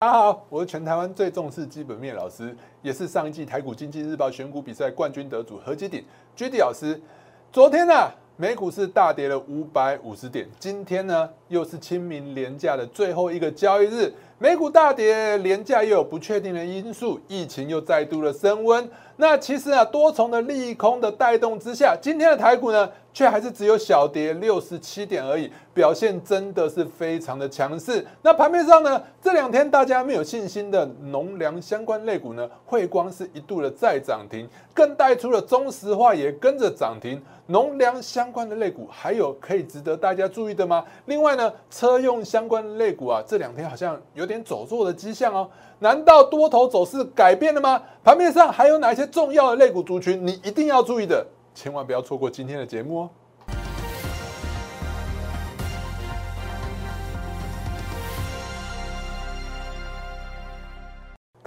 大家好，我是全台湾最重视基本面老师，也是上一季台股经济日报选股比赛冠军得主何基鼎 G D 老师。昨天呢，美股是大跌了五百五十点，今天呢又是清明廉价的最后一个交易日，美股大跌，廉价又有不确定的因素，疫情又再度的升温。那其实啊，多重的利空的带动之下，今天的台股呢，却还是只有小跌六十七点而已，表现真的是非常的强势。那盘面上呢，这两天大家没有信心的农粮相关类股呢，汇光是一度的再涨停，更带出了中石化也跟着涨停。农粮相关的类股还有可以值得大家注意的吗？另外呢，车用相关的类股啊，这两天好像有点走弱的迹象哦。难道多头走势改变了吗？盘面上还有哪些重要的类股族群你一定要注意的？千万不要错过今天的节目哦！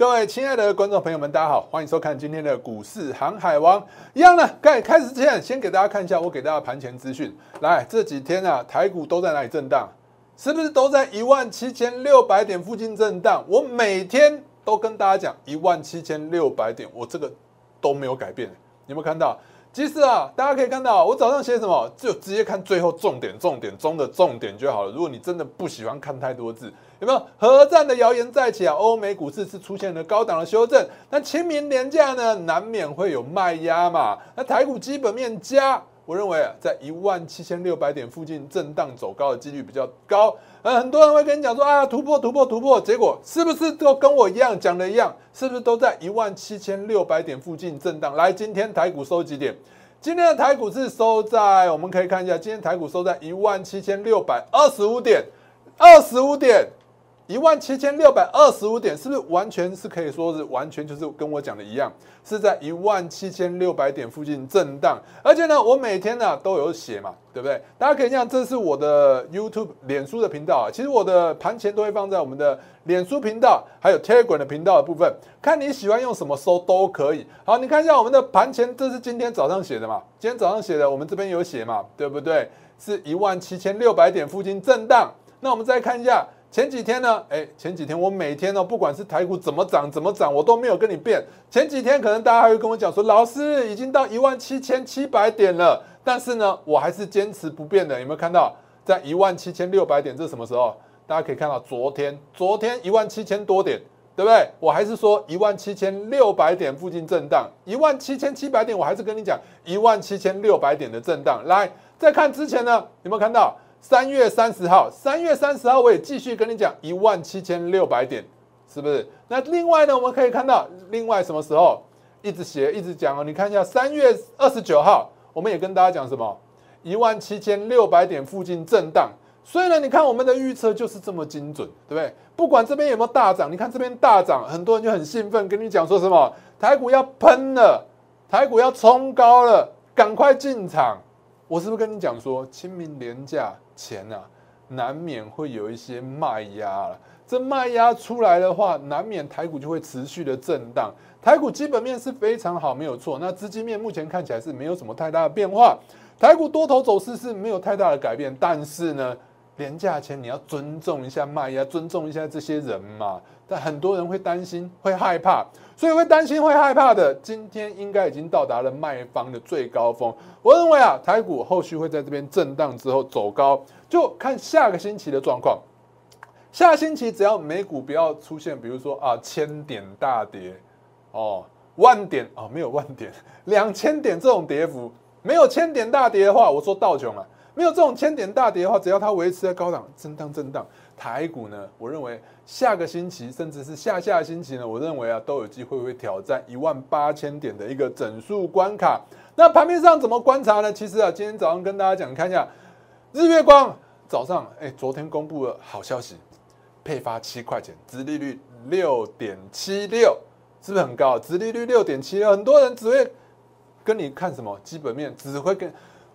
各位亲爱的观众朋友们，大家好，欢迎收看今天的股市航海王。一样呢，开开始之前，先给大家看一下我给大家盘前资讯。来，这几天啊，台股都在哪里震荡？是不是都在一万七千六百点附近震荡？我每天都跟大家讲一万七千六百点，我这个都没有改变。有没有看到？其实啊，大家可以看到，我早上写什么，就直接看最后重点、重点中的重点就好了。如果你真的不喜欢看太多字，有没有？核战的谣言再起啊，欧美股市是出现了高档的修正，那清明年假呢，难免会有卖压嘛。那台股基本面加。我认为啊，在一万七千六百点附近震荡走高的几率比较高。呃，很多人会跟你讲说啊，突破突破突破，结果是不是都跟我一样讲的一样？是不是都在一万七千六百点附近震荡？来，今天台股收几点？今天的台股是收在，我们可以看一下，今天台股收在一万七千六百二十五点，二十五点。一万七千六百二十五点，是不是完全是可以说是完全就是跟我讲的一样，是在一万七千六百点附近震荡。而且呢，我每天呢都有写嘛，对不对？大家可以看，这是我的 YouTube 脸书的频道啊。其实我的盘前都会放在我们的脸书频道，还有 Telegram 的频道的部分，看你喜欢用什么搜都可以。好，你看一下我们的盘前，这是今天早上写的嘛？今天早上写的，我们这边有写嘛？对不对？是一万七千六百点附近震荡。那我们再看一下。前几天呢，哎，前几天我每天呢，不管是台股怎么涨怎么涨，我都没有跟你变。前几天可能大家还会跟我讲说，老师已经到一万七千七百点了，但是呢，我还是坚持不变的。有没有看到，在一万七千六百点，这是什么时候？大家可以看到，昨天，昨天一万七千多点，对不对？我还是说一万七千六百点附近震荡，一万七千七百点，我还是跟你讲一万七千六百点的震荡。来，再看之前呢，有没有看到？三月三十号，三月三十号，我也继续跟你讲一万七千六百点，是不是？那另外呢，我们可以看到，另外什么时候一直写，一直讲哦。你看一下，三月二十九号，我们也跟大家讲什么？一万七千六百点附近震荡。所以呢，你看我们的预测就是这么精准，对不对？不管这边有没有大涨，你看这边大涨，很多人就很兴奋，跟你讲说什么？台股要喷了，台股要冲高了，赶快进场。我是不是跟你讲说，清明廉假前啊，难免会有一些卖压了。这卖压出来的话，难免台股就会持续的震荡。台股基本面是非常好，没有错。那资金面目前看起来是没有什么太大的变化。台股多头走势是没有太大的改变，但是呢，廉价前你要尊重一下卖压，尊重一下这些人嘛。但很多人会担心，会害怕。所以会担心、会害怕的，今天应该已经到达了卖方的最高峰。我认为啊，台股后续会在这边震荡之后走高，就看下个星期的状况。下星期只要美股不要出现，比如说啊千点大跌哦，万点哦没有万点，两千点这种跌幅，没有千点大跌的话，我说道琼啊，没有这种千点大跌的话，只要它维持在高档震荡震荡。台股呢，我认为下个星期甚至是下下星期呢，我认为啊都有机会会挑战一万八千点的一个整数关卡。那盘面上怎么观察呢？其实啊，今天早上跟大家讲，看一下日月光早上，哎，昨天公布了好消息，配发七块钱，殖利率六点七六，是不是很高？殖利率六点七六，很多人只会跟你看什么基本面，只会跟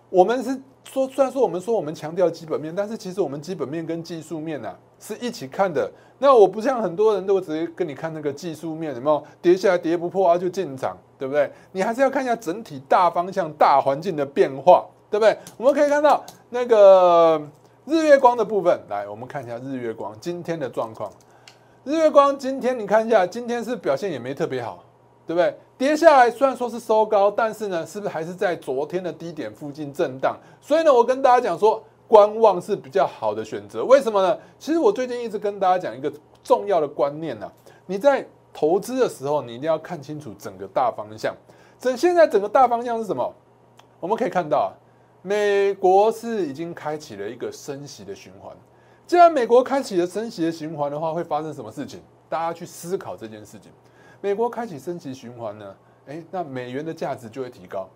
我们是。说虽然说我们说我们强调基本面，但是其实我们基本面跟技术面呢是一起看的。那我不像很多人都直接跟你看那个技术面，有没有跌下来跌不破啊就进场，对不对？你还是要看一下整体大方向、大环境的变化，对不对？我们可以看到那个日月光的部分，来我们看一下日月光今天的状况。日月光今天你看一下，今天是表现也没特别好，对不对？跌下来虽然说是收高，但是呢，是不是还是在昨天的低点附近震荡？所以呢，我跟大家讲说，观望是比较好的选择。为什么呢？其实我最近一直跟大家讲一个重要的观念呢，你在投资的时候，你一定要看清楚整个大方向。整现在整个大方向是什么？我们可以看到，美国是已经开启了一个升息的循环。既然美国开启了升息的循环的话，会发生什么事情？大家去思考这件事情。美国开启升息循环呢？诶，那美元的价值就会提高。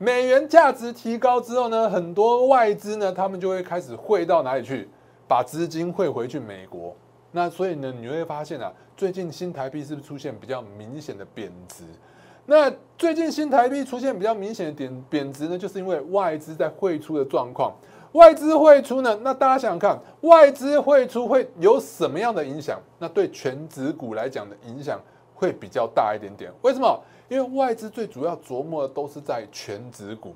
美元价值提高之后呢，很多外资呢，他们就会开始汇到哪里去？把资金汇回去美国。那所以呢，你会发现啊，最近新台币是不是出现比较明显的贬值？那最近新台币出现比较明显的贬贬值呢，就是因为外资在汇出的状况。外资汇出呢？那大家想想看，外资汇出会有什么样的影响？那对全指股来讲的影响会比较大一点点。为什么？因为外资最主要琢磨的都是在全指股。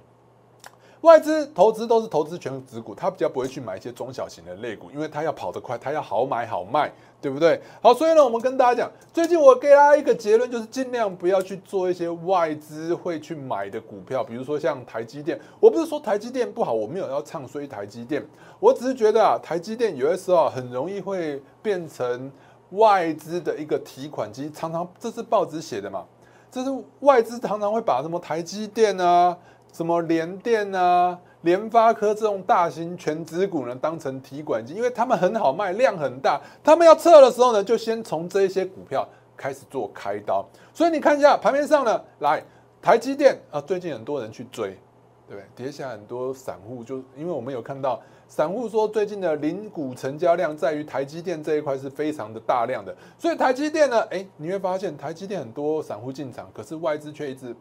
外资投资都是投资全指股，他比较不会去买一些中小型的类股，因为他要跑得快，他要好买好卖，对不对？好，所以呢，我们跟大家讲，最近我给大家一个结论，就是尽量不要去做一些外资会去买的股票，比如说像台积电。我不是说台积电不好，我没有要唱衰台积电，我只是觉得啊，台积电有的时候很容易会变成外资的一个提款机，常常这是报纸写的嘛，这是外资常常会把什么台积电啊。什么联电啊、联发科这种大型全资股呢，当成提款机，因为他们很好卖，量很大。他们要撤的时候呢，就先从这些股票开始做开刀。所以你看一下盘面上呢，来台积电啊，最近很多人去追，对不对？跌下很多散户，就因为我们有看到散户说，最近的零股成交量在于台积电这一块是非常的大量的。所以台积电呢，哎，你会发现台积电很多散户进场，可是外资却一直。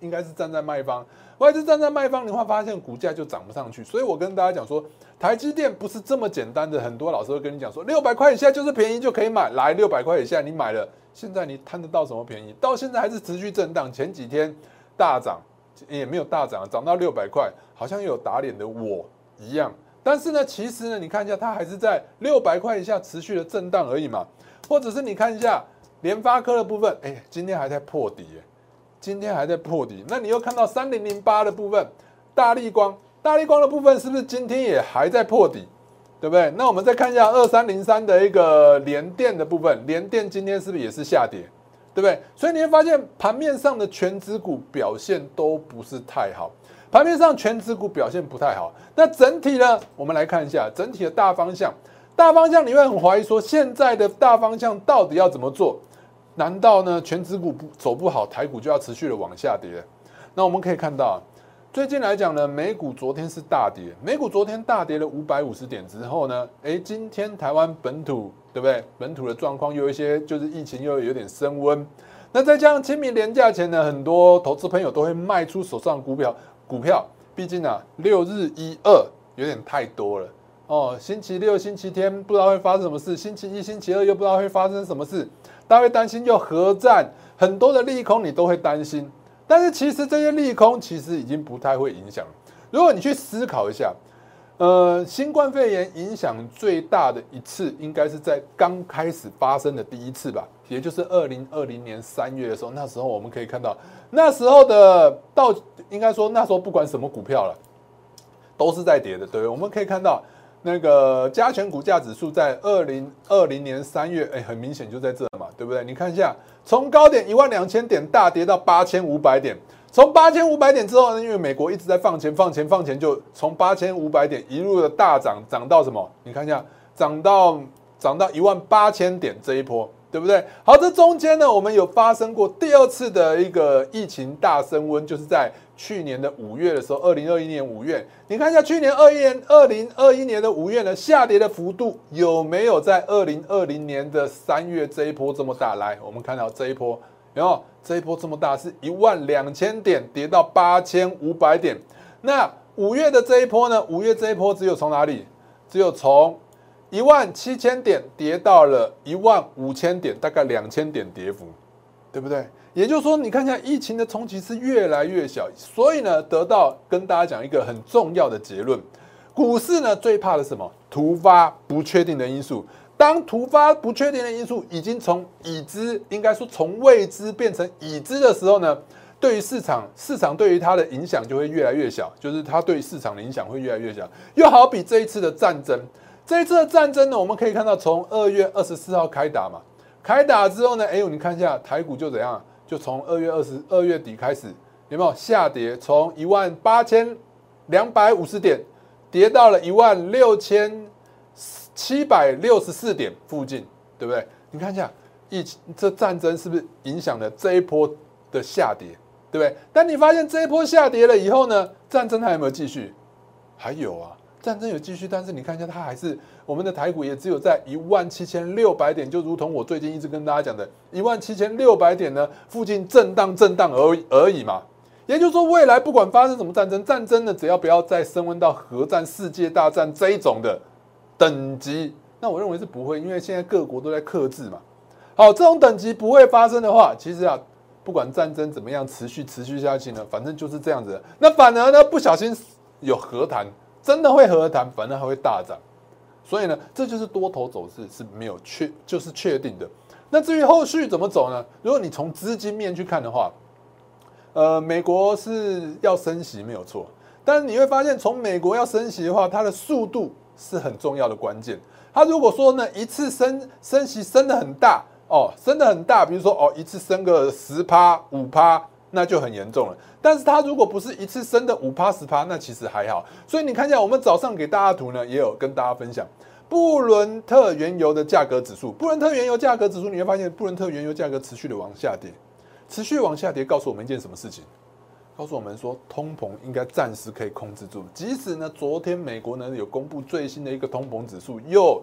应该是站在卖方，外资站在卖方，你会发现股价就涨不上去。所以我跟大家讲说，台积电不是这么简单的。很多老师会跟你讲说，六百块以下就是便宜就可以买，来六百块以下你买了，现在你贪得到什么便宜？到现在还是持续震荡，前几天大涨也没有大涨，涨到六百块，好像有打脸的我一样。但是呢，其实呢，你看一下它还是在六百块以下持续的震荡而已嘛。或者是你看一下联发科的部分，哎，今天还在破底耶。今天还在破底，那你又看到三零零八的部分，大力光，大力光的部分是不是今天也还在破底，对不对？那我们再看一下二三零三的一个联电的部分，联电今天是不是也是下跌，对不对？所以你会发现盘面上的全指股表现都不是太好，盘面上全指股表现不太好。那整体呢，我们来看一下整体的大方向，大方向你会很怀疑说现在的大方向到底要怎么做？难道呢？全指股不走不好，台股就要持续的往下跌？那我们可以看到，最近来讲呢，美股昨天是大跌，美股昨天大跌了五百五十点之后呢，诶，今天台湾本土对不对？本土的状况又有一些，就是疫情又有点升温。那再加上清明年假前呢，很多投资朋友都会卖出手上股票，股票，毕竟啊，六日一二有点太多了哦。星期六、星期天不知道会发生什么事，星期一、星期二又不知道会发生什么事。大家会担心，又核战，很多的利空你都会担心，但是其实这些利空其实已经不太会影响。如果你去思考一下，呃，新冠肺炎影响最大的一次，应该是在刚开始发生的第一次吧，也就是二零二零年三月的时候，那时候我们可以看到，那时候的到应该说那时候不管什么股票了，都是在跌的，对，我们可以看到。那个加权股价指数在二零二零年三月，哎，很明显就在这嘛，对不对？你看一下，从高点一万两千点大跌到八千五百点，从八千五百点之后呢，因为美国一直在放钱、放钱、放钱，就从八千五百点一路的大涨，涨到什么？你看一下，涨到涨到一万八千点这一波。对不对？好，这中间呢，我们有发生过第二次的一个疫情大升温，就是在去年的五月的时候，二零二一年五月，你看一下去年二一年二零二一年的五月呢，下跌的幅度有没有在二零二零年的三月这一波这么大？来，我们看到这一波，然后这一波这么大，是一万两千点跌到八千五百点。那五月的这一波呢？五月这一波只有从哪里？只有从。一万七千点跌到了一万五千点，大概两千点跌幅，对不对？也就是说，你看一下疫情的冲击是越来越小，所以呢，得到跟大家讲一个很重要的结论：股市呢最怕的什么？突发不确定的因素。当突发不确定的因素已经从已知，应该说从未知变成已知的时候呢，对于市场，市场对于它的影响就会越来越小，就是它对市场的影响会越来越小。又好比这一次的战争，这一次的战争呢，我们可以看到从二月二十四号开打嘛，开打之后呢，哎呦，你看一下台股就怎样，就从二月二十二月底开始有没有下跌，从一万八千两百五十点跌到了一万六千。七百六十四点附近，对不对？你看一下，疫情这战争是不是影响了这一波的下跌，对不对？但你发现这一波下跌了以后呢，战争还有没有继续？还有啊，战争有继续，但是你看一下，它还是我们的台股也只有在一万七千六百点，就如同我最近一直跟大家讲的，一万七千六百点呢附近震荡震荡而已而已嘛。也就是说，未来不管发生什么战争，战争呢只要不要再升温到核战、世界大战这一种的。等级，那我认为是不会，因为现在各国都在克制嘛。好，这种等级不会发生的话，其实啊，不管战争怎么样持续持续下去呢，反正就是这样子。那反而呢，不小心有和谈，真的会和谈，反正还会大涨。所以呢，这就是多头走势是没有确，就是确定的。那至于后续怎么走呢？如果你从资金面去看的话，呃，美国是要升息没有错，但是你会发现，从美国要升息的话，它的速度。是很重要的关键。他如果说呢，一次升升息升的很大哦，升的很大，比如说哦，一次升个十趴五趴，那就很严重了。但是它如果不是一次升的五趴十趴，那其实还好。所以你看一下，我们早上给大家图呢，也有跟大家分享布伦特原油的价格指数。布伦特原油价格指数，你会发现布伦特原油价格持续的往下跌，持续往下跌，告诉我们一件什么事情？告诉我们说，通膨应该暂时可以控制住。即使呢，昨天美国呢有公布最新的一个通膨指数，又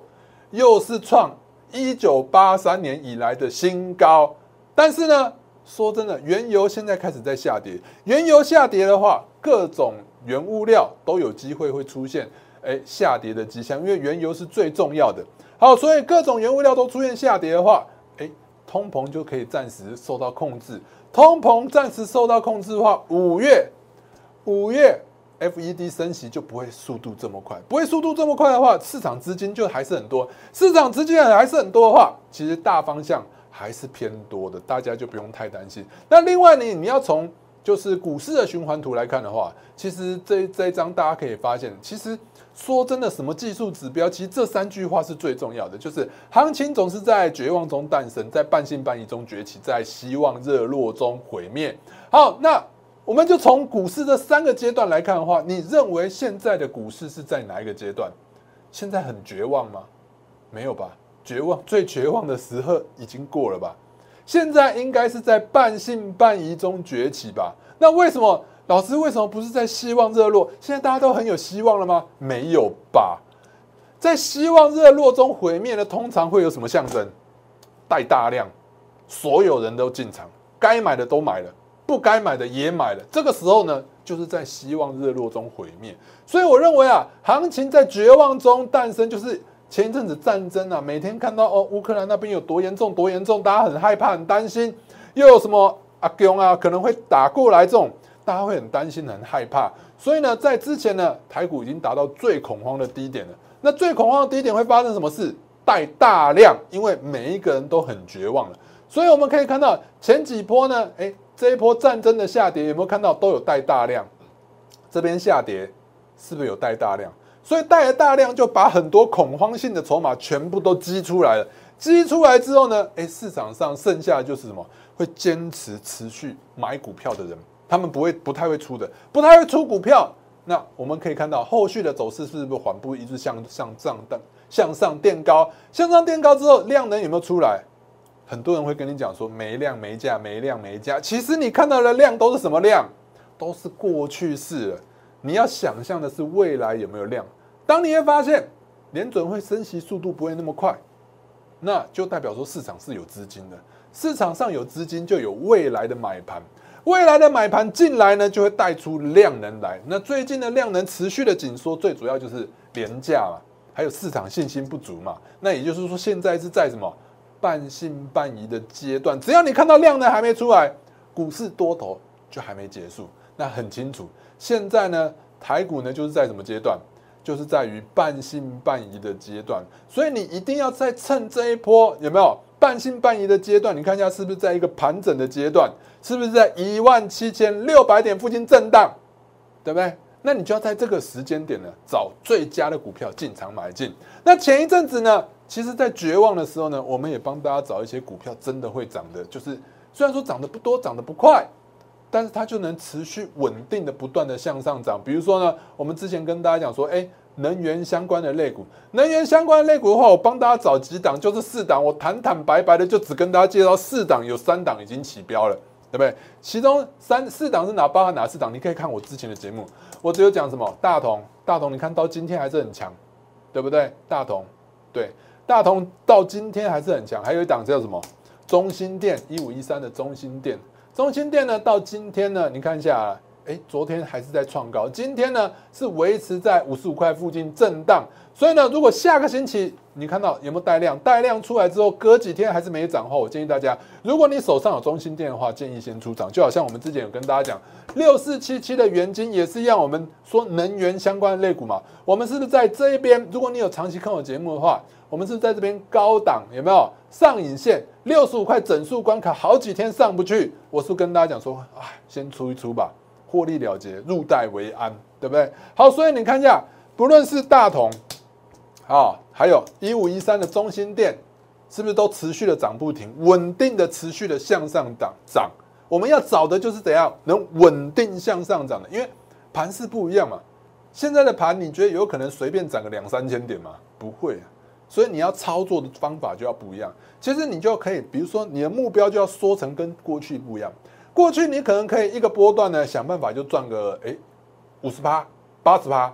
又是创一九八三年以来的新高。但是呢，说真的，原油现在开始在下跌。原油下跌的话，各种原物料都有机会会出现哎下跌的迹象，因为原油是最重要的。好，所以各种原物料都出现下跌的话，哎，通膨就可以暂时受到控制。通膨暂时受到控制的话，五月五月 F E D 升息就不会速度这么快，不会速度这么快的话，市场资金就还是很多。市场资金还是很多的话，其实大方向还是偏多的，大家就不用太担心。那另外呢，你要从就是股市的循环图来看的话，其实这这一张大家可以发现，其实。说真的，什么技术指标？其实这三句话是最重要的，就是行情总是在绝望中诞生，在半信半疑中崛起，在希望热络中毁灭。好，那我们就从股市这三个阶段来看的话，你认为现在的股市是在哪一个阶段？现在很绝望吗？没有吧，绝望最绝望的时候已经过了吧？现在应该是在半信半疑中崛起吧？那为什么？老师为什么不是在希望热络？现在大家都很有希望了吗？没有吧，在希望热络中毁灭的，通常会有什么象征？带大量，所有人都进场，该买的都买了，不该买的也买了。这个时候呢，就是在希望热络中毁灭。所以我认为啊，行情在绝望中诞生，就是前一阵子战争啊，每天看到哦，乌克兰那边有多严重，多严重，大家很害怕、很担心，又有什么阿公啊可能会打过来这种。大家会很担心、很害怕，所以呢，在之前呢，台股已经达到最恐慌的低点了。那最恐慌的低点会发生什么事？带大量，因为每一个人都很绝望了。所以我们可以看到前几波呢，哎，这一波战争的下跌有没有看到都有带大量？这边下跌是不是有带大量？所以带了大量就把很多恐慌性的筹码全部都激出来了。激出来之后呢，哎，市场上剩下的就是什么？会坚持持续买股票的人。他们不会不太会出的，不太会出股票。那我们可以看到后续的走势是不是缓步一直向向上的向上垫高？向上垫高之后，量能有没有出来？很多人会跟你讲说没量没价，没量没价。其实你看到的量都是什么量？都是过去式了。你要想象的是未来有没有量？当你会发现联准会升息速度不会那么快，那就代表说市场是有资金的。市场上有资金，就有未来的买盘。未来的买盘进来呢，就会带出量能来。那最近的量能持续的紧缩，最主要就是廉价嘛，还有市场信心不足嘛。那也就是说，现在是在什么半信半疑的阶段。只要你看到量能还没出来，股市多头就还没结束。那很清楚，现在呢，台股呢就是在什么阶段？就是在于半信半疑的阶段，所以你一定要在趁这一波有没有半信半疑的阶段？你看一下是不是在一个盘整的阶段，是不是在一万七千六百点附近震荡，对不对？那你就要在这个时间点呢，找最佳的股票进场买进。那前一阵子呢，其实在绝望的时候呢，我们也帮大家找一些股票真的会涨的，就是虽然说涨得不多，涨得不快。但是它就能持续稳定的不断的向上涨。比如说呢，我们之前跟大家讲说，哎，能源相关的类股，能源相关的类股的话，我帮大家找几档，就是四档。我坦坦白白的就只跟大家介绍四档，有三档已经起标了，对不对？其中三四档是哪包含哪四档？你可以看我之前的节目，我只有讲什么大同，大同你看到今天还是很强，对不对？大同，对，大同到今天还是很强。还有一档叫什么？中心店一五一三的中心店。中心店呢，到今天呢，你看一下，哎，昨天还是在创高，今天呢是维持在五十五块附近震荡。所以呢，如果下个星期你看到有没有带量，带量出来之后，隔几天还是没涨的话，我建议大家，如果你手上有中心店的话，建议先出场。就好像我们之前有跟大家讲，六四七七的元金也是一样，我们说能源相关的类股嘛，我们是不是在这一边？如果你有长期看我节目的话。我们是在这边高档有没有上影线六十五块整数关卡好几天上不去，我是跟大家讲说，哎，先出一出吧，获利了结，入袋为安，对不对？好，所以你看一下，不论是大同，啊，还有一五一三的中心店，是不是都持续的涨不停，稳定的持续的向上涨涨？我们要找的就是怎样能稳定向上涨的，因为盘势不一样嘛。现在的盘，你觉得有可能随便涨个两三千点吗？不会。所以你要操作的方法就要不一样。其实你就可以，比如说你的目标就要缩成跟过去不一样。过去你可能可以一个波段呢想办法就赚个诶五十趴、八十趴，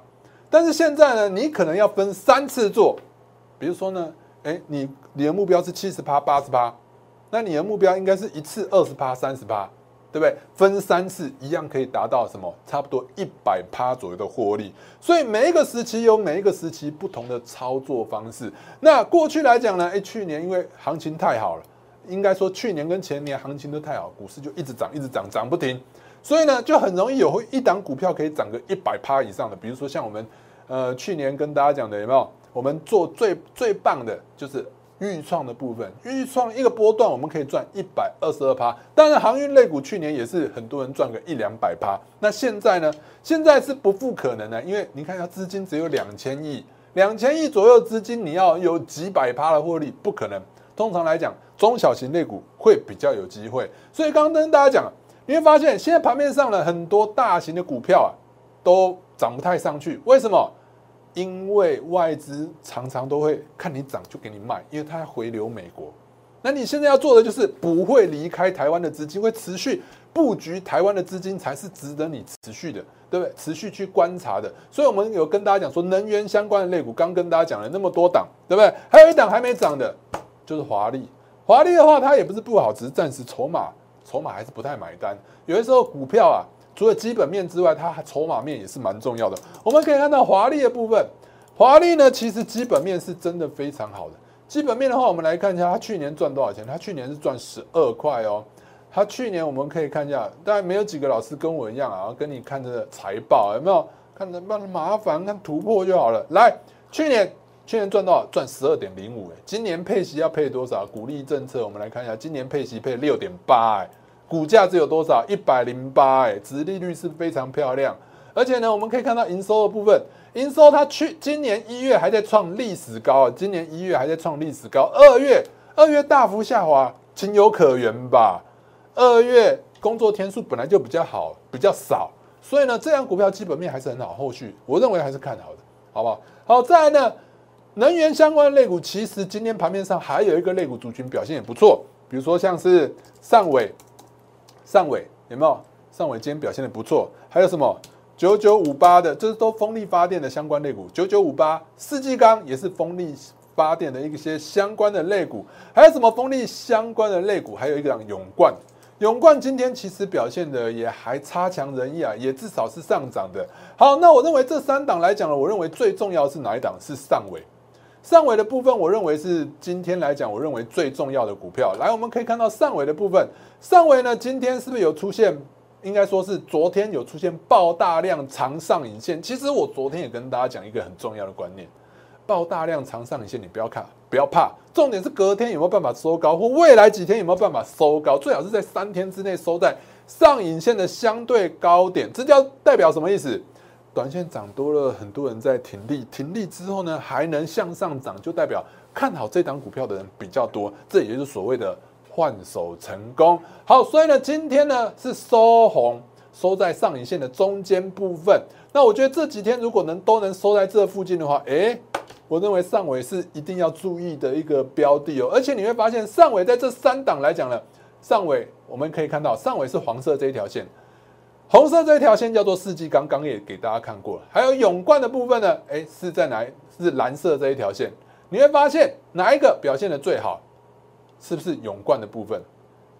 但是现在呢你可能要分三次做。比如说呢，诶你你的目标是七十趴、八十趴，那你的目标应该是一次二十趴、三十趴。对不对？分三次一样可以达到什么？差不多一百趴左右的获利。所以每一个时期有每一个时期不同的操作方式。那过去来讲呢？哎，去年因为行情太好了，应该说去年跟前年行情都太好，股市就一直涨，一直涨，涨不停。所以呢，就很容易有会一档股票可以涨个一百趴以上的。比如说像我们呃去年跟大家讲的，有没有？我们做最最棒的就是。预创的部分，预创一个波段我们可以赚一百二十二趴。当然，航运类股去年也是很多人赚个一两百趴。那现在呢？现在是不复可能的，因为你看一下资金只有两千亿，两千亿左右资金，你要有几百趴的获利，不可能。通常来讲，中小型类股会比较有机会。所以刚刚跟大家讲，你会发现现在盘面上呢，很多大型的股票啊，都涨不太上去。为什么？因为外资常常都会看你涨就给你卖，因为它要回流美国。那你现在要做的就是不会离开台湾的资金，会持续布局台湾的资金才是值得你持续的，对不对？持续去观察的。所以我们有跟大家讲说，能源相关的类股，刚跟大家讲了那么多档，对不对？还有一档还没涨的，就是华丽。华丽的话，它也不是不好，只是暂时筹码筹码还是不太买单。有的时候股票啊。除了基本面之外，它筹码面也是蛮重要的。我们可以看到华丽的部分，华丽呢其实基本面是真的非常好的。基本面的话，我们来看一下，它去年赚多少钱？它去年是赚十二块哦。它去年我们可以看一下，当然没有几个老师跟我一样啊，跟你看着财报有没有？看着那麻烦，看突破就好了。来，去年去年赚多少？赚十二点零五。哎，今年配息要配多少？鼓励政策，我们来看一下，今年配息配六点八。哎。股价只有多少？一百零八，哎，殖利率是非常漂亮。而且呢，我们可以看到营收的部分，营收它去今年一月还在创历史高，今年一月还在创历史高，二月二月大幅下滑，情有可原吧？二月工作天数本来就比较好，比较少，所以呢，这样股票基本面还是很好，后续我认为还是看好的，好不好？好，再来呢，能源相关的类股，其实今天盘面上还有一个类股族群表现也不错，比如说像是上尾。上尾有没有？上尾今天表现的不错，还有什么九九五八的，这是都风力发电的相关类股。九九五八，世纪钢也是风力发电的一些相关的类股。还有什么风力相关的类股？还有一个永冠，永冠今天其实表现的也还差强人意啊，也至少是上涨的。好，那我认为这三档来讲呢，我认为最重要是哪一档？是上尾。上尾的部分，我认为是今天来讲，我认为最重要的股票。来，我们可以看到上尾的部分，上尾呢，今天是不是有出现应该说是昨天有出现爆大量长上影线。其实我昨天也跟大家讲一个很重要的观念，爆大量长上影线，你不要看，不要怕，重点是隔天有没有办法收高，或未来几天有没有办法收高，最好是在三天之内收在上影线的相对高点。这叫代表什么意思？短线涨多了，很多人在停利，停利之后呢，还能向上涨，就代表看好这档股票的人比较多，这也就是所谓的换手成功。好，所以呢，今天呢是收红，收在上影线的中间部分。那我觉得这几天如果能都能收在这附近的话，诶，我认为上尾是一定要注意的一个标的哦。而且你会发现，上尾在这三档来讲呢，上尾我们可以看到，上尾是黄色这一条线。红色这条线叫做世纪钢，刚也给大家看过了。还有永冠的部分呢？哎，是在哪？是蓝色这一条线。你会发现哪一个表现的最好？是不是永冠的部分？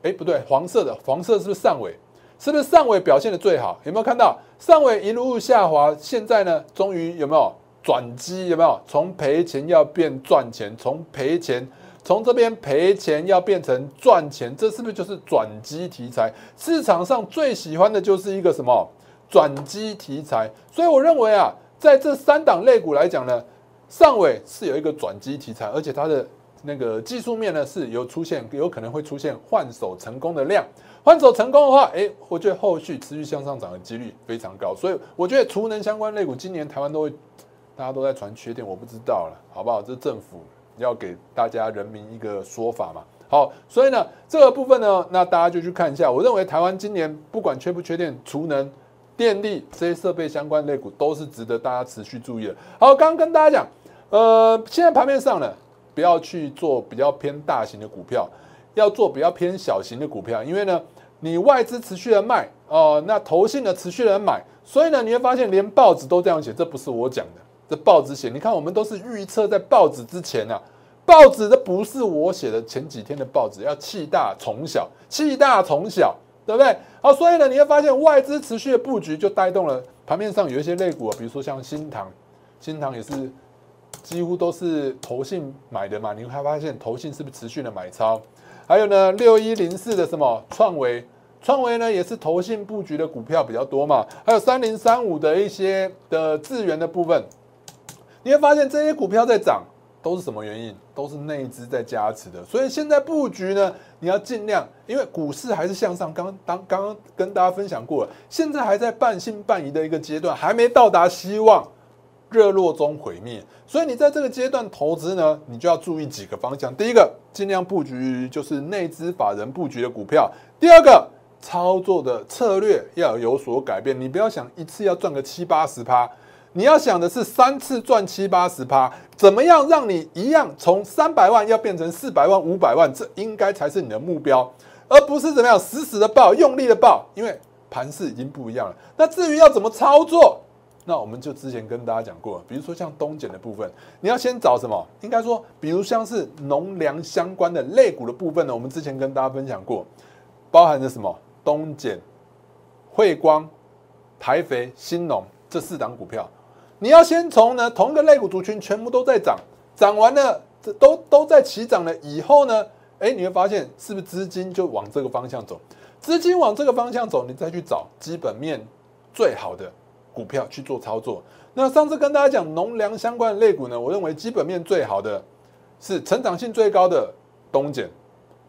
哎，不对，黄色的，黄色是不是上尾？是不是上尾表现的最好？有没有看到上尾一路下滑？现在呢，终于有没有转机？有没有从赔钱要变赚钱？从赔钱？从这边赔钱要变成赚钱，这是不是就是转机题材？市场上最喜欢的就是一个什么转机题材？所以我认为啊，在这三档类股来讲呢，上尾是有一个转机题材，而且它的那个技术面呢是有出现，有可能会出现换手成功的量。换手成功的话，诶，我觉得后续持续向上涨的几率非常高。所以我觉得储能相关类股今年台湾都会，大家都在传缺点，我不知道了，好不好？这是政府。要给大家人民一个说法嘛？好，所以呢，这个部分呢，那大家就去看一下。我认为台湾今年不管缺不缺电、储能、电力这些设备相关类股，都是值得大家持续注意的。好，刚刚跟大家讲，呃，现在盘面上呢，不要去做比较偏大型的股票，要做比较偏小型的股票，因为呢，你外资持续的卖哦，那投信的持续的买，所以呢，你会发现连报纸都这样写，这不是我讲的。这报纸写，你看我们都是预测在报纸之前啊，报纸这不是我写的，前几天的报纸要气大从小，气大从小，对不对？好，所以呢，你会发现外资持续的布局就带动了盘面上有一些类股啊，比如说像新塘，新塘也是几乎都是投信买的嘛，你会发现投信是不是持续的买超？还有呢，六一零四的什么创维。创维呢也是投信布局的股票比较多嘛，还有三零三五的一些的资源的部分。你会发现这些股票在涨，都是什么原因？都是内资在加持的。所以现在布局呢，你要尽量，因为股市还是向上。刚当刚刚跟大家分享过了，现在还在半信半疑的一个阶段，还没到达希望热络中毁灭。所以你在这个阶段投资呢，你就要注意几个方向。第一个，尽量布局就是内资法人布局的股票。第二个，操作的策略要有所改变。你不要想一次要赚个七八十趴。你要想的是三次赚七八十趴，怎么样让你一样从三百万要变成四百万、五百万？这应该才是你的目标，而不是怎么样死死的抱、用力的抱，因为盘势已经不一样了。那至于要怎么操作，那我们就之前跟大家讲过，比如说像东碱的部分，你要先找什么？应该说，比如像是农粮相关的类股的部分呢，我们之前跟大家分享过，包含着什么？东碱、汇光、台肥、新农这四档股票。你要先从呢同一个类股族群全部都在涨，涨完了，这都都在起涨了以后呢，哎，你会发现是不是资金就往这个方向走？资金往这个方向走，你再去找基本面最好的股票去做操作。那上次跟大家讲农粮相关的类股呢，我认为基本面最好的是成长性最高的东碱，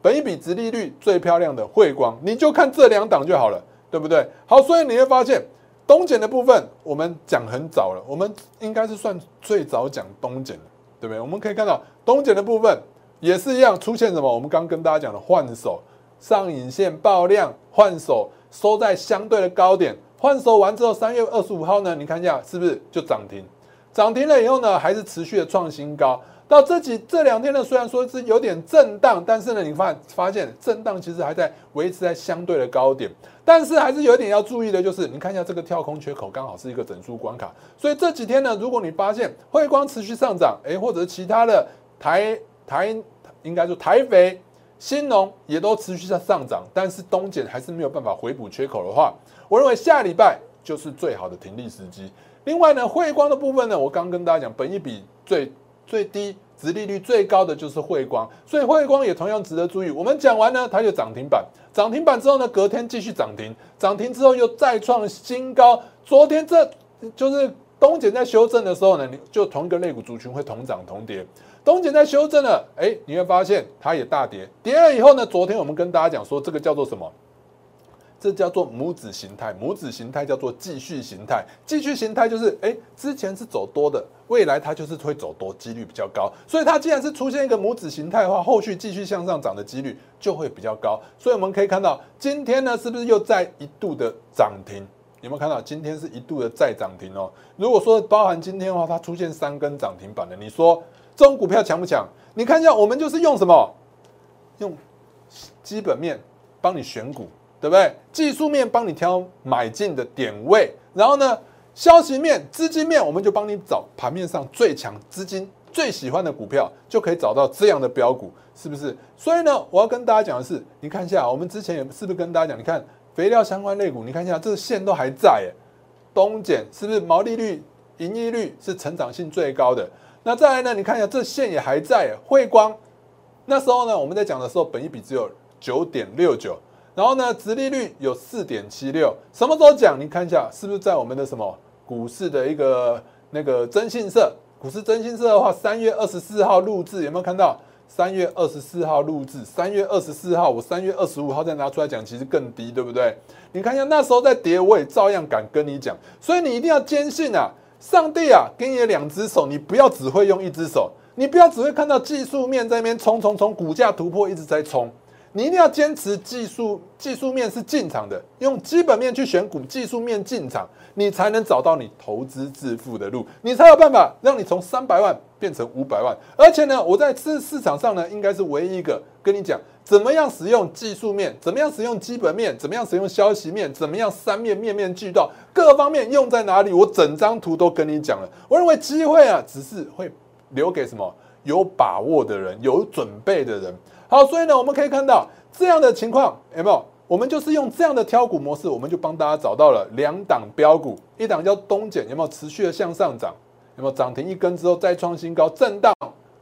本一比值利率最漂亮的汇光，你就看这两档就好了，对不对？好，所以你会发现。东碱的部分，我们讲很早了，我们应该是算最早讲东碱的，对不对？我们可以看到东碱的部分也是一样，出现什么？我们刚跟大家讲的换手上影线爆量，换手收在相对的高点，换手完之后，三月二十五号呢，你看一下是不是就涨停？涨停了以后呢，还是持续的创新高。到这几这两天呢，虽然说是有点震荡，但是呢，你发发现震荡其实还在维持在相对的高点，但是还是有一点要注意的，就是你看一下这个跳空缺口，刚好是一个整数关卡，所以这几天呢，如果你发现汇光持续上涨，哎，或者其他的台台应该说台肥、新农也都持续在上涨，但是东碱还是没有办法回补缺口的话，我认为下礼拜就是最好的停利时机。另外呢，汇光的部分呢，我刚跟大家讲，本一比最。最低殖利率最高的就是汇光，所以汇光也同样值得注意。我们讲完呢，它就涨停板，涨停板之后呢，隔天继续涨停，涨停之后又再创新高。昨天这就是东简在修正的时候呢，你就同一个类股族群会同涨同跌。东简在修正了，哎，你会发现它也大跌，跌了以后呢，昨天我们跟大家讲说，这个叫做什么？这叫做母子形态，母子形态叫做继续形态，继续形态就是哎，之前是走多的，未来它就是会走多，几率比较高。所以它既然是出现一个母子形态的话，后续继续向上涨的几率就会比较高。所以我们可以看到，今天呢是不是又在一度的涨停？有没有看到今天是一度的再涨停哦？如果说包含今天的话，它出现三根涨停板的，你说这种股票强不强？你看一下，我们就是用什么？用基本面帮你选股。对不对？技术面帮你挑买进的点位，然后呢，消息面、资金面，我们就帮你找盘面上最强资金最喜欢的股票，就可以找到这样的标股，是不是？所以呢，我要跟大家讲的是，你看一下，我们之前也是不是跟大家讲，你看肥料相关类股，你看一下这个线都还在，哎，东碱是不是毛利率、盈利率是成长性最高的？那再来呢，你看一下这线也还在，汇光那时候呢，我们在讲的时候，本益比只有九点六九。然后呢，殖利率有四点七六，什么时候讲？你看一下，是不是在我们的什么股市的一个那个征信社？股市征信社的话，三月二十四号录制，有没有看到？三月二十四号录制，三月二十四号，我三月二十五号再拿出来讲，其实更低，对不对？你看一下，那时候在跌，我也照样敢跟你讲，所以你一定要坚信啊，上帝啊，给你两只手，你不要只会用一只手，你不要只会看到技术面在那边冲冲冲，股价突破一直在冲。你一定要坚持技术技术面是进场的，用基本面去选股，技术面进场，你才能找到你投资致富的路，你才有办法让你从三百万变成五百万。而且呢，我在市市场上呢，应该是唯一一个跟你讲怎么样使用技术面，怎么样使用基本面，怎么样使用消息面，怎么样三面面面俱到，各方面用在哪里，我整张图都跟你讲了。我认为机会啊，只是会留给什么有把握的人，有准备的人。好，所以呢，我们可以看到这样的情况有没有？我们就是用这样的挑股模式，我们就帮大家找到了两档标股，一档叫东碱，有没有持续的向上涨？有没有涨停一根之后再创新高震荡？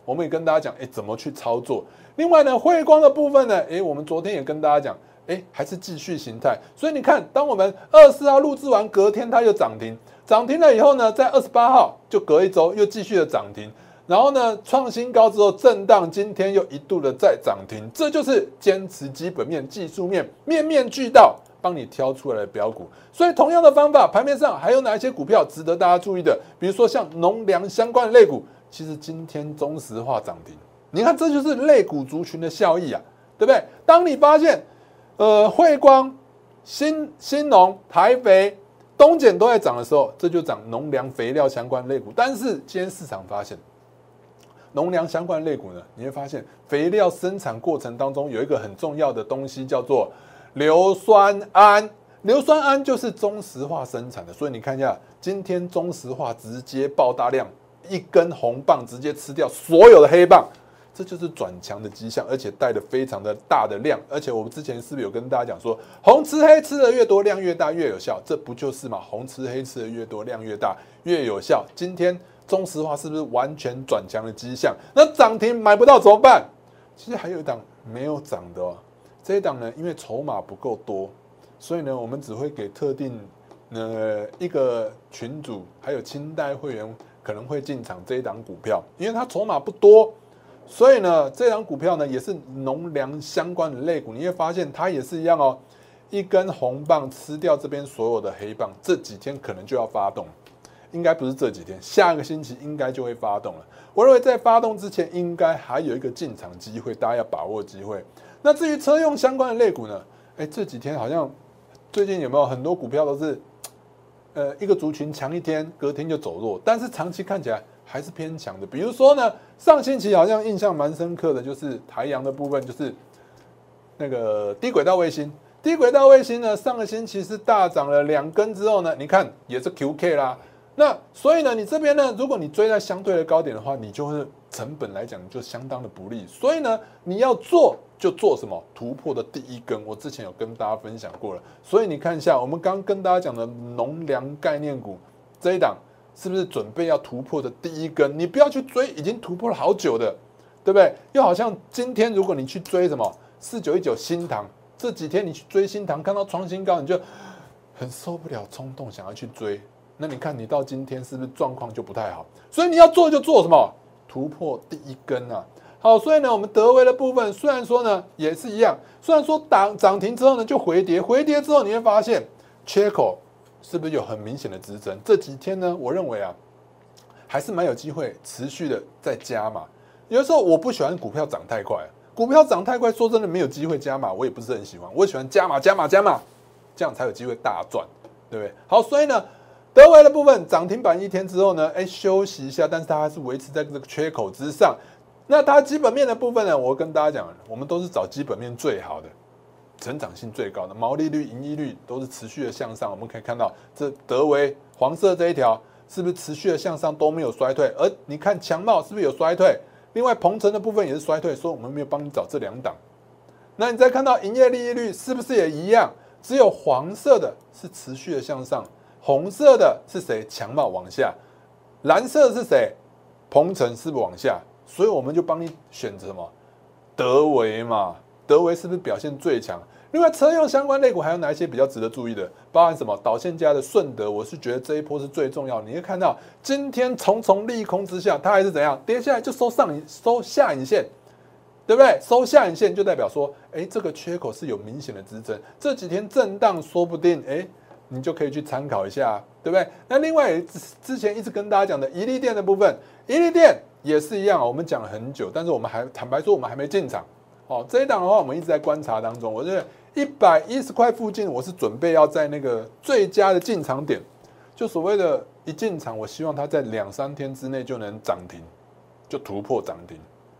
我们也跟大家讲，哎，怎么去操作？另外呢，汇光的部分呢，哎，我们昨天也跟大家讲，哎，还是继续形态。所以你看，当我们二十四号录制完，隔天它又涨停，涨停了以后呢，在二十八号就隔一周又继续的涨停。然后呢，创新高之后震荡，今天又一度的再涨停，这就是坚持基本面、技术面，面面俱到，帮你挑出来的标股。所以同样的方法，盘面上还有哪一些股票值得大家注意的？比如说像农粮相关的类股，其实今天中石化涨停，你看这就是类股族群的效益啊，对不对？当你发现，呃，汇光、新新农、台肥、东碱都在涨的时候，这就涨农粮肥料相关类股。但是今天市场发现。农粮相关类股呢，你会发现肥料生产过程当中有一个很重要的东西叫做硫酸铵，硫酸铵就是中石化生产的，所以你看一下，今天中石化直接爆大量，一根红棒直接吃掉所有的黑棒，这就是转强的迹象，而且带的非常的大的量，而且我们之前是不是有跟大家讲说，红吃黑吃的越多量越大越有效，这不就是嘛？红吃黑吃的越多量越大越有效，今天。中石化是不是完全转强的迹象？那涨停买不到怎么办？其实还有一档没有涨的哦。这一档呢，因为筹码不够多，所以呢，我们只会给特定呃一个群组还有清代会员可能会进场这一档股票，因为它筹码不多，所以呢，这档股票呢也是农粮相关的类股。你会发现它也是一样哦，一根红棒吃掉这边所有的黑棒，这几天可能就要发动。应该不是这几天，下个星期应该就会发动了。我认为在发动之前，应该还有一个进场机会，大家要把握机会。那至于车用相关的类股呢？哎，这几天好像最近有没有很多股票都是，呃，一个族群强一天，隔天就走弱，但是长期看起来还是偏强的。比如说呢，上星期好像印象蛮深刻的，就是台阳的部分，就是那个低轨道卫星。低轨道卫星呢，上个星期是大涨了两根之后呢，你看也是 QK 啦。那所以呢，你这边呢，如果你追在相对的高点的话，你就是成本来讲就相当的不利。所以呢，你要做就做什么突破的第一根，我之前有跟大家分享过了。所以你看一下，我们刚跟大家讲的农粮概念股这一档是不是准备要突破的第一根？你不要去追已经突破了好久的，对不对？又好像今天如果你去追什么四九一九新塘，这几天你去追新塘，看到创新高，你就很受不了冲动，想要去追。那你看你到今天是不是状况就不太好？所以你要做就做什么突破第一根啊！好，所以呢，我们德威的部分虽然说呢也是一样，虽然说涨涨停之后呢就回跌，回跌之后你会发现缺口。是不是有很明显的支撑？这几天呢，我认为啊，还是蛮有机会持续的在加码。有的时候我不喜欢股票涨太快，股票涨太快，说真的没有机会加码，我也不是很喜欢。我喜欢加码、加码、加码，这样才有机会大赚，对不对？好，所以呢，德维的部分涨停板一天之后呢，哎，休息一下，但是它还是维持在这个缺口之上。那它基本面的部分呢，我跟大家讲，我们都是找基本面最好的。成长性最高的毛利率、盈利率都是持续的向上，我们可以看到这德维黄色这一条是不是持续的向上都没有衰退？而你看强茂是不是有衰退？另外鹏程的部分也是衰退，所以我们没有帮你找这两档。那你再看到营业利率是不是也一样？只有黄色的是持续的向上，红色的是谁？强茂往下，蓝色的是谁？鹏程是不是往下？所以我们就帮你选择什么？德维嘛。德维是不是表现最强？另外，车用相关类股还有哪一些比较值得注意的？包含什么导线家的顺德，我是觉得这一波是最重要。你会看到今天重重利空之下，它还是怎样跌下来就收上影收下影线，对不对？收下影线就代表说，哎，这个缺口是有明显的支撑。这几天震荡，说不定哎，你就可以去参考一下，对不对？那另外之前一直跟大家讲的，宜利电的部分，宜利电也是一样我们讲了很久，但是我们还坦白说，我们还没进场。哦，这一档的话，我们一直在观察当中。我觉得一百一十块附近，我是准备要在那个最佳的进场点，就所谓的一进场，我希望它在两三天之内就能涨停，就突破涨停。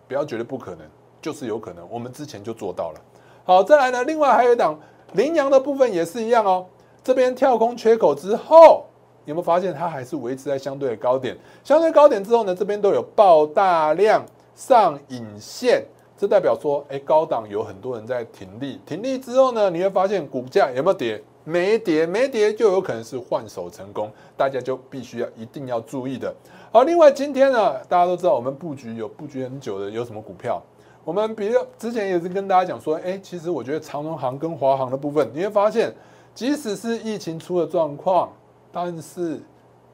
不要觉得不可能，就是有可能。我们之前就做到了。好，再来呢，另外还有一档羚羊的部分也是一样哦。这边跳空缺口之后，有没有发现它还是维持在相对的高点？相对高点之后呢，这边都有爆大量上影线。这代表说，哎，高档有很多人在停利，停利之后呢，你会发现股价有没有跌？没跌，没跌就有可能是换手成功，大家就必须要一定要注意的。好，另外今天呢，大家都知道我们布局有布局很久的有什么股票？我们比如之前也是跟大家讲说，哎，其实我觉得长荣行跟华航的部分，你会发现，即使是疫情出了状况，但是，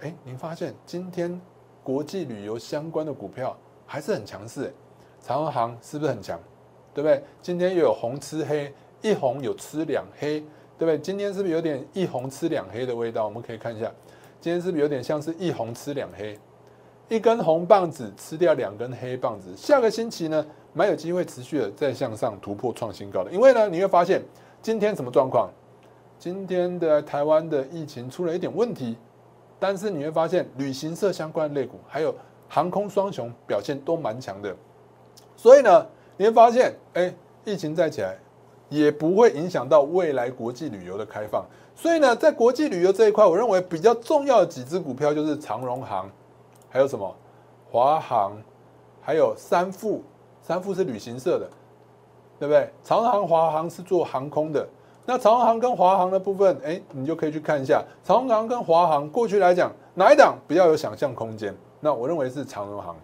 哎，您发现今天国际旅游相关的股票还是很强势。长荣航是不是很强？对不对？今天又有红吃黑，一红有吃两黑，对不对？今天是不是有点一红吃两黑的味道？我们可以看一下，今天是不是有点像是一红吃两黑，一根红棒子吃掉两根黑棒子？下个星期呢，蛮有机会持续的再向上突破创新高的，因为呢，你会发现今天什么状况？今天的台湾的疫情出了一点问题，但是你会发现旅行社相关的类股还有航空双雄表现都蛮强的。所以呢，你会发现，哎，疫情再起来，也不会影响到未来国际旅游的开放。所以呢，在国际旅游这一块，我认为比较重要的几只股票就是长荣航，还有什么华航，还有三富。三富是旅行社的，对不对？长航、华航是做航空的。那长航跟华航的部分，哎，你就可以去看一下长航跟华航过去来讲，哪一档比较有想象空间？那我认为是长荣航。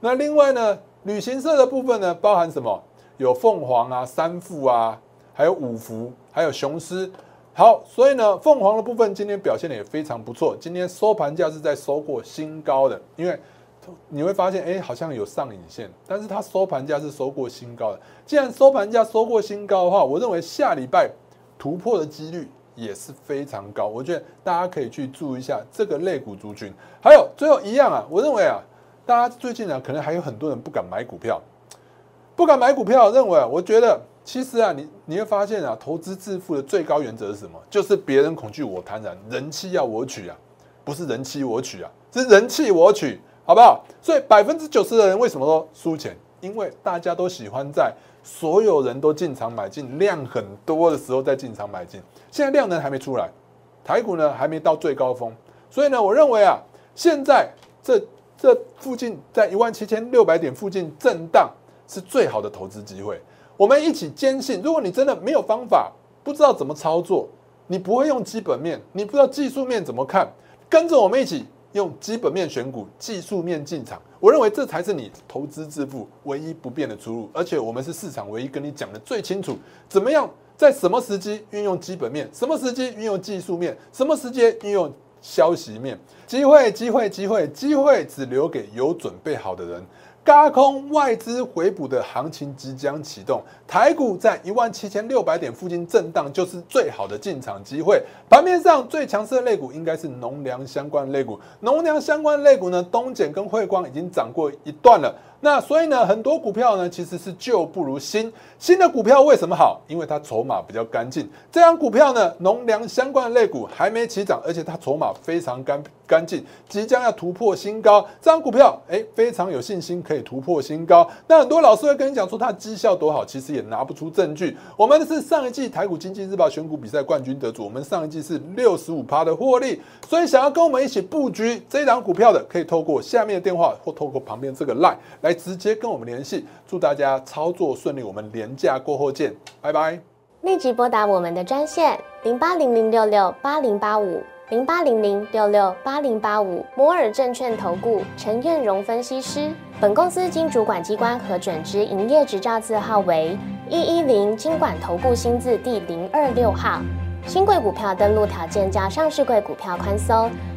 那另外呢？旅行社的部分呢，包含什么？有凤凰啊、三富啊，还有五福，还有雄狮。好，所以呢，凤凰的部分今天表现的也非常不错。今天收盘价是在收过新高的，因为你会发现，哎，好像有上影线，但是它收盘价是收过新高的。既然收盘价收过新高的话，我认为下礼拜突破的几率也是非常高。我觉得大家可以去注意一下这个类股族群。还有最后一样啊，我认为啊。大家最近呢，可能还有很多人不敢买股票，不敢买股票，认为啊，我觉得其实啊，你你会发现啊，投资致富的最高原则是什么？就是别人恐惧我贪婪，人气要我取啊，不是人气我取啊，是人气我取，好不好？所以百分之九十的人为什么说输钱？因为大家都喜欢在所有人都进场买进量很多的时候再进场买进，现在量能还没出来，台股呢还没到最高峰，所以呢，我认为啊，现在这。这附近在一万七千六百点附近震荡是最好的投资机会。我们一起坚信，如果你真的没有方法，不知道怎么操作，你不会用基本面，你不知道技术面怎么看，跟着我们一起用基本面选股，技术面进场。我认为这才是你投资致富唯一不变的出路。而且我们是市场唯一跟你讲的最清楚，怎么样在什么时机运用基本面，什么时机运用技术面，什么时间运用消息面。机会，机会，机会，机会只留给有准备好的人。高空外资回补的行情即将启动，台股在一万七千六百点附近震荡，就是最好的进场机会。盘面上最强势的类股应该是农粮相关类股，农粮相关类股呢，东碱跟汇光已经涨过一段了。那所以呢，很多股票呢其实是旧不如新。新的股票为什么好？因为它筹码比较干净。这张股票呢，农粮相关的类股还没起涨，而且它筹码非常干干净，即将要突破新高。这张股票哎，非常有信心可以突破新高。那很多老师会跟你讲说它绩效多好，其实也拿不出证据。我们是上一季台股经济日报选股比赛冠军得主，我们上一季是六十五趴的获利。所以想要跟我们一起布局这档股票的，可以透过下面的电话或透过旁边这个 line 来。直接跟我们联系，祝大家操作顺利，我们连假过后见，拜拜。立即拨打我们的专线零八零零六六八零八五零八零零六六八零八五摩尔证券投顾陈彦荣分析师。本公司经主管机关核准之营业执照字号为一一零金管投顾新字第零二六号。新贵股票登录条件较上市贵股票宽松，